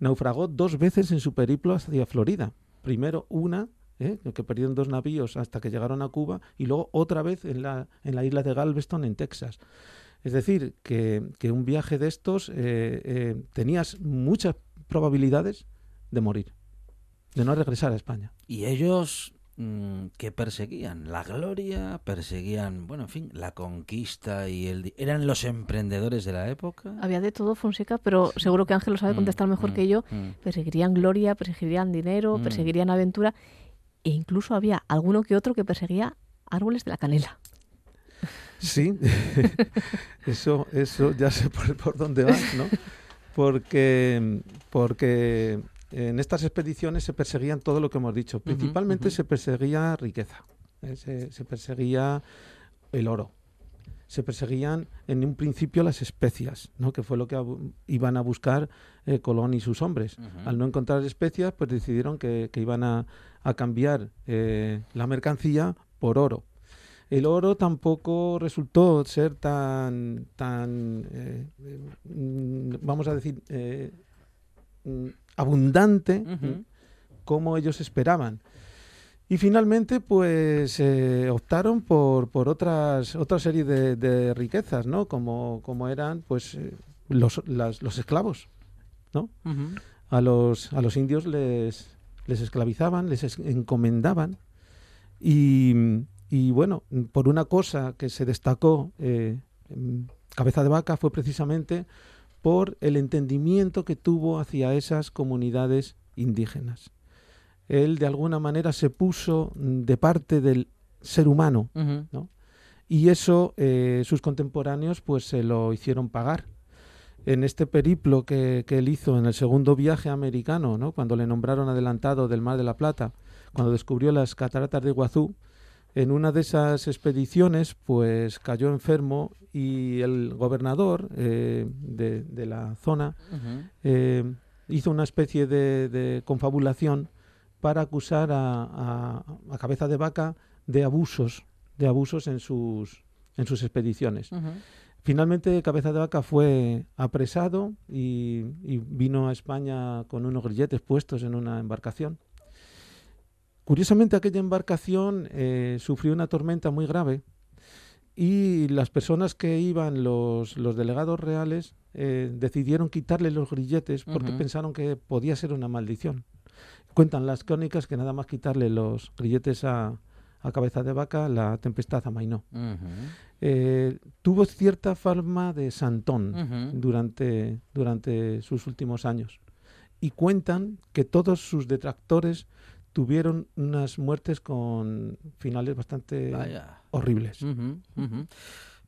naufragó dos veces en su periplo hacia Florida. Primero una ¿eh? que perdieron dos navíos hasta que llegaron a Cuba y luego otra vez en la, en la isla de Galveston, en Texas. Es decir, que, un viaje de estos eh, eh, tenías muchas probabilidades de morir, de no regresar a España. Y ellos mm, que perseguían la gloria, perseguían, bueno, en fin, la conquista y el eran los emprendedores de la época. Había de todo Fonseca, pero seguro que Ángel lo sabe mm, contestar mejor mm, que yo. Perseguirían gloria, perseguirían dinero, perseguirían aventura e incluso había alguno que otro que perseguía árboles de la canela. Sí, eso, eso ya sé por, dónde vas, ¿no? Porque, porque en estas expediciones se perseguían todo lo que hemos dicho. Principalmente se perseguía riqueza, ¿eh? se, perseguía el oro, se perseguían en un principio las especias, ¿no? que fue lo que iban a buscar eh, Colón y sus hombres. Al no encontrar especias, pues decidieron que, iban a, cambiar eh, la mercancía por oro. El oro tampoco resultó ser tan, tan eh, vamos a decir, mm, abundante como ellos esperaban. Y finalmente, pues eh, optaron por, por otras otra serie de, riquezas, ¿no? Como, como eran, pues, eh, los, los esclavos, ¿no? a, los, a los indios les, les esclavizaban, les encomendaban. Y, y, bueno, por una cosa que se destacó eh, Cabeza de Vaca fue precisamente por el entendimiento que tuvo hacia esas comunidades indígenas él de alguna manera se puso de parte del ser humano, ¿no? Y eso eh, sus contemporáneos pues se lo hicieron pagar. En este periplo que, él hizo en el segundo viaje americano, ¿no? cuando le nombraron adelantado del Mar de la Plata, cuando descubrió las cataratas de Iguazú, en una de esas expediciones pues cayó enfermo y el gobernador eh, de, la zona eh, hizo una especie de confabulación para acusar a, Cabeza de Vaca de abusos, de abusos en sus, en sus expediciones. Finalmente Cabeza de Vaca fue apresado y, vino a España con unos grilletes puestos en una embarcación. Curiosamente aquella embarcación eh, sufrió una tormenta muy grave y las personas que iban, los, los delegados reales, eh, decidieron quitarle los grilletes porque pensaron que podía ser una maldición. Cuentan las crónicas que nada más quitarle los grilletes a, cabeza de vaca, la tempestad amainó. Eh, tuvo cierta forma de santón durante, durante sus últimos años. Y cuentan que todos sus detractores tuvieron unas muertes con finales bastante horribles.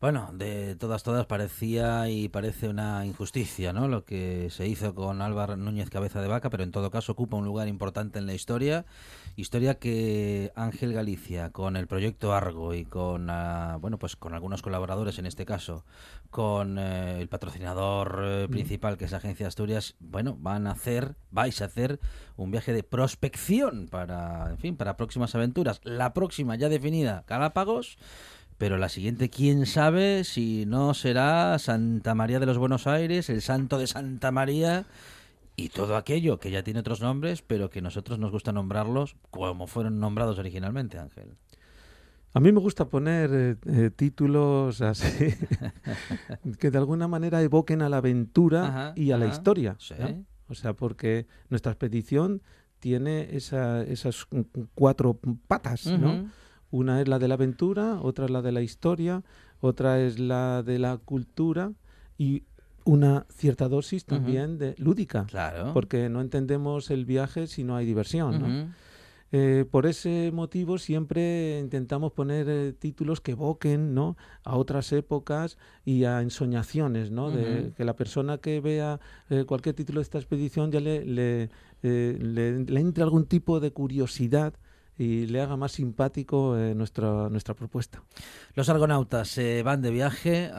Bueno, de todas, todas parecía y parece una injusticia, ¿no? Lo que se hizo con Álvaro Núñez Cabeza de Vaca, pero en todo caso ocupa un lugar importante en la historia. Historia que Ángel Galicia, con el proyecto Argo y con, ah, bueno, pues con algunos colaboradores en este caso, con eh, el patrocinador eh, mm. principal que es Agencia Asturias, bueno, van a hacer, vais a hacer un viaje de prospección para, en fin, para próximas aventuras. La próxima ya definida, Galápagos pero la siguiente, quién sabe si no será Santa María de los Buenos Aires, el Santo de Santa María y todo aquello que ya tiene otros nombres, pero que nosotros nos gusta nombrarlos como fueron nombrados originalmente, Ángel. A mí me gusta poner eh, eh, títulos así que de alguna manera evoquen a la aventura y a la historia. O sea, porque nuestra expedición tiene esas cuatro patas, ¿no? Una es la de la aventura, otra es la de la historia, otra es la de la cultura y una cierta dosis también de lúdica. Claro. Porque no entendemos el viaje si no hay diversión. Eh, por ese motivo siempre intentamos poner eh, títulos que evoquen ¿no? a otras épocas y a ensoñaciones, ¿no? de que la persona que vea eh, cualquier título de esta expedición ya le, le, le entre algún tipo de curiosidad y le haga más simpático eh, nuestra, nuestra propuesta. Los argonautas se van de viaje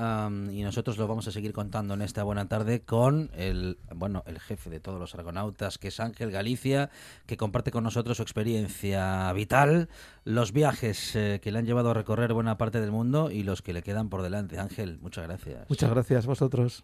y nosotros lo vamos a seguir contando en esta buena tarde con el, bueno, el jefe de todos los argonautas, que es Ángel Galicia, que comparte con nosotros su experiencia vital, los viajes eh, que le han llevado a recorrer buena parte del mundo y los que le quedan por delante. Ángel, muchas gracias. Muchas gracias vosotros.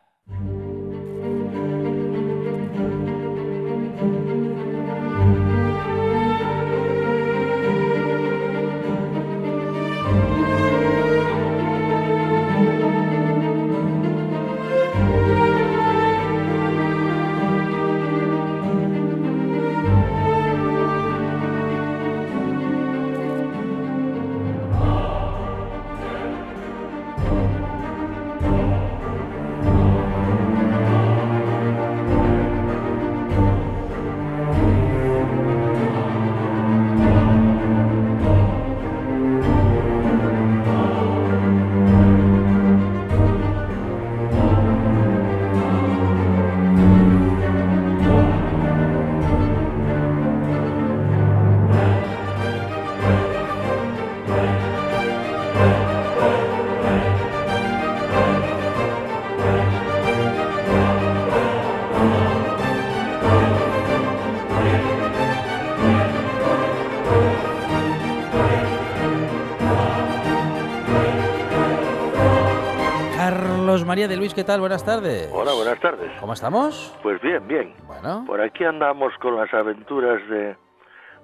Carlos María de Luis, ¿qué tal? Buenas tardes. Hola, buenas tardes. ¿Cómo estamos? Pues bien, bien. Bueno. Por aquí andamos con las aventuras de,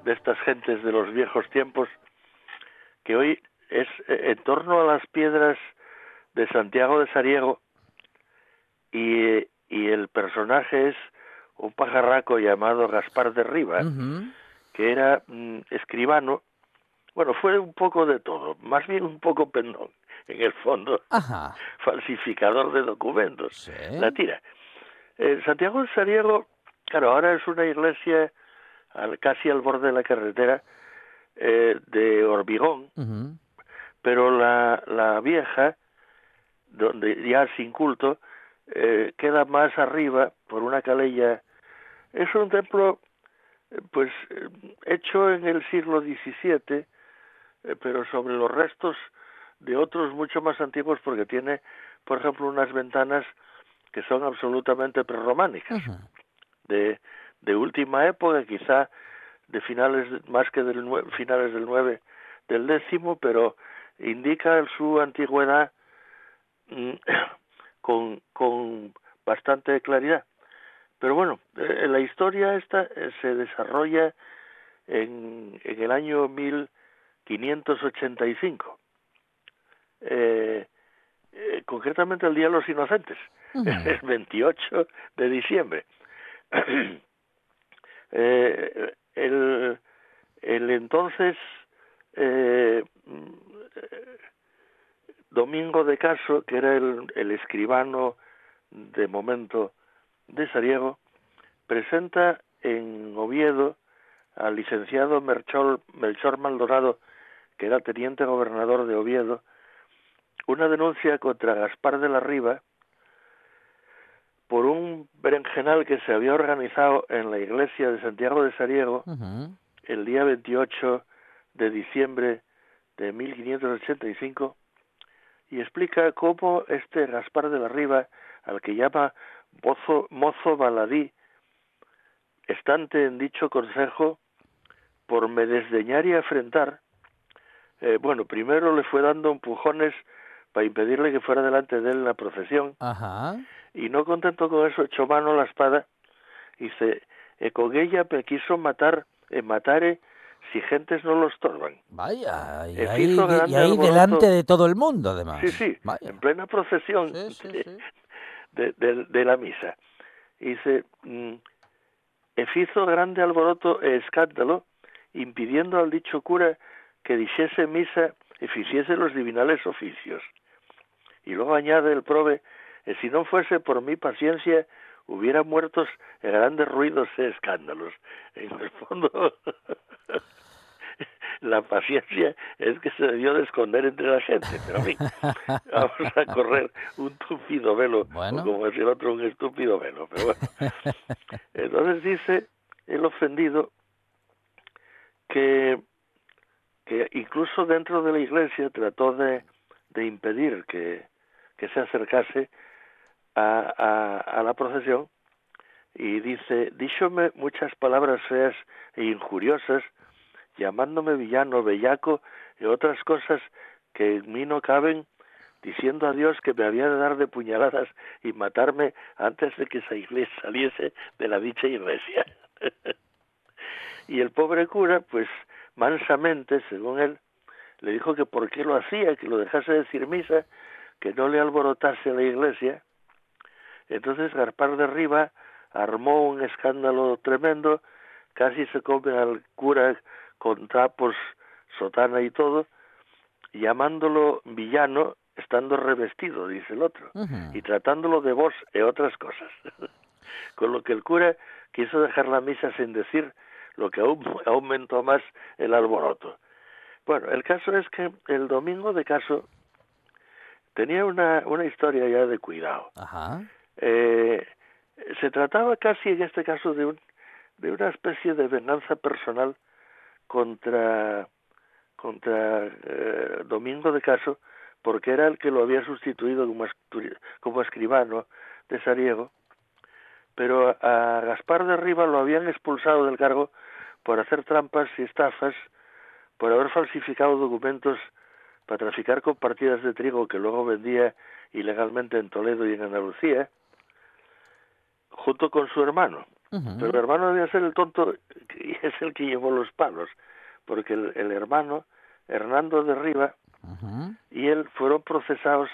de estas gentes de los viejos tiempos, que hoy es eh, en torno a las piedras de Santiago de Sariego y, y el personaje es un pajarraco llamado Gaspar de Riva, que era mm, escribano, bueno, fue un poco de todo, más bien un poco pendón, en el fondo, Ajá. falsificador de documentos, Sí. la tira. Eh, Santiago de Sariego, claro, ahora es una iglesia al- casi al borde de la carretera eh, de Orbigón, Ujú. pero la, la vieja, donde ya sin culto, eh, queda más arriba por una calella. Es un templo, eh, pues, eh, hecho en el siglo XVII, pero sobre los restos de otros mucho más antiguos, porque tiene, por ejemplo, unas ventanas que son absolutamente prerrománicas, de, de última época, quizá de finales, más que del finales del 9, del décimo, pero indica su antigüedad mm, con, con bastante claridad. Pero bueno, eh, la historia esta eh, se desarrolla en, en el año 1585, eh, eh, concretamente el Día de los Inocentes, Ujú. el 28 de diciembre. Eh, el, el entonces eh, mm, eh, Domingo de Caso, que era el, el escribano de momento de Sariego, presenta en Oviedo al licenciado Melchor, Melchor Maldonado, que era teniente gobernador de Oviedo, una denuncia contra Gaspar de la Riva por un berenjenal que se había organizado en la iglesia de Santiago de Sariego el día 28 de diciembre de 1585 y explica cómo este Gaspar de la Riva, al que llama mozo, mozo baladí, estante en dicho consejo, por me desdeñar y afrentar, eh, bueno, primero le fue dando empujones para impedirle que fuera delante de él en la procesión, Ajá. y no contento con eso echó mano a la espada y dice e con ella me quiso matar e matare si gentes no lo estorban Vaya, y ahí, hizo de- y ahí delante de todo el mundo, además. sí sí Vaya. en plena procesión Sí, sí, de, sí. de- de- de la misa y dice mm, e fizo grande alboroto e escándalo impidiendo al dicho cura que dijese misa e ficiese los divinales oficios y luego añade el prove e si no fuese por mi paciencia hubiera muertos grandes ruidos e escándalos en el fondo la paciencia es que se debió de esconder entre la gente pero a mí vamos a correr un tupido velo Bueno. o como decía el otro un estúpido velo pero bueno entonces dice el ofendido que que incluso dentro de la iglesia trató de, de impedir que, que se acercase a, a, la procesión y dice, díxome muchas palabras feas e injuriosas, llamándome villano, bellaco y otras cosas que en mí no caben, diciendo a Dios que me había de dar de puñaladas y matarme antes de que esa iglesia saliese de la dicha iglesia. y el pobre cura, pues mansamente, según él, le dijo que por qué lo hacía, que lo dejase decir misa, que no le alborotase la iglesia. Entonces Gaspar de Riva armó un escándalo tremendo, casi se come al cura con trapos, sotana y todo, llamándolo villano, estando revestido, dice el otro, y tratándolo de vos e otras cosas. Con lo que el cura quiso dejar la misa sin decir lo que aún aumentó más el alboroto. Bueno, el caso es que el domingo de caso tenía una, una historia ya de cuidado. Ajá. Eh, se trataba casi en este caso de, un, de una especie de venganza personal contra, contra eh, Domingo de Caso, porque era el que lo había sustituido como, como escribano de Sariego, pero a, a Gaspar de Riva lo habían expulsado del cargo por hacer trampas y estafas, por haber falsificado documentos para traficar con partidas de trigo que luego vendía ilegalmente en Toledo y en Andalucía, junto con su hermano. Pero el hermano debía ser el tonto y es el que llevó los palos, porque el, hermano, Hernando de Riva, y él fueron procesados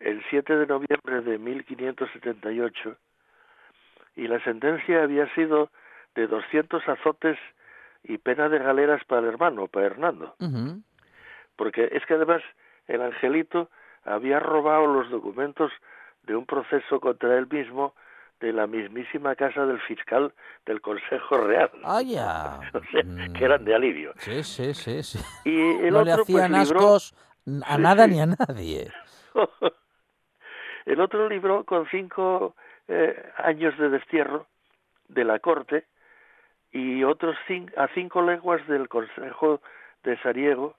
el 7 de noviembre de 1578 y la sentencia había sido de 200 azotes y pena de galeras para el hermano, para Hernando. Porque es que además el angelito había robado los documentos de un proceso contra él mismo de la mismísima casa del fiscal del Consejo Real. Ah, ya. que eran de alivio. Sí, sí, sí. sí. Y el no otro, le hacían pues, ascos a nada ni a nadie. el otro libro con cinco eh, años de destierro de la corte y otros a cinco leguas del Consejo de Sariego,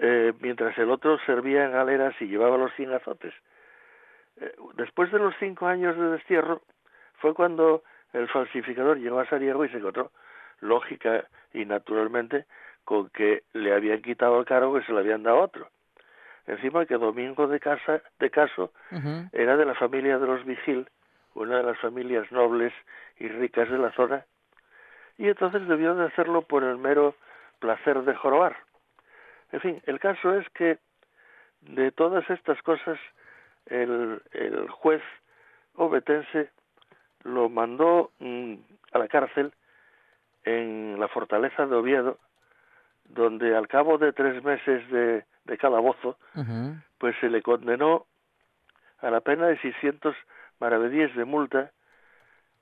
eh, mientras el otro servía en galeras y llevaba los cien azotes. Eh, después de los cinco años de destierro, fue cuando el falsificador llegó a Sariego y se encontró lógica y naturalmente con que le habían quitado el cargo y se lo habían dado a otro. Encima que Domingo de, casa, de Caso era de la familia de los Vigil, una de las familias nobles y ricas de la zona, y entonces debió de hacerlo por el mero placer de jorobar. En fin, el caso es que de todas estas cosas el, el juez obetense lo mandó mm, a la cárcel en la fortaleza de Oviedo, donde al cabo de tres meses de, de calabozo, pues se le condenó a la pena de 600 maravedíes de multa,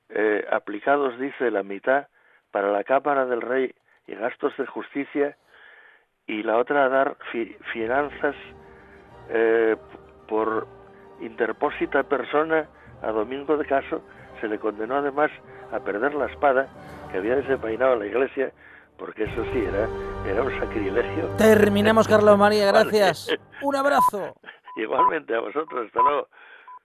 eh, aplicados, dice, la mitad para la Cámara del Rey y gastos de justicia, y la otra a dar finanzas eh, por interpósita persona a Domingo de Caso, se le condenó además a perder la espada que había desenvainado la iglesia, porque eso sí era, era un sacrilegio. Terminamos, Carlos María, gracias. Un abrazo. Igualmente a vosotros, hasta luego.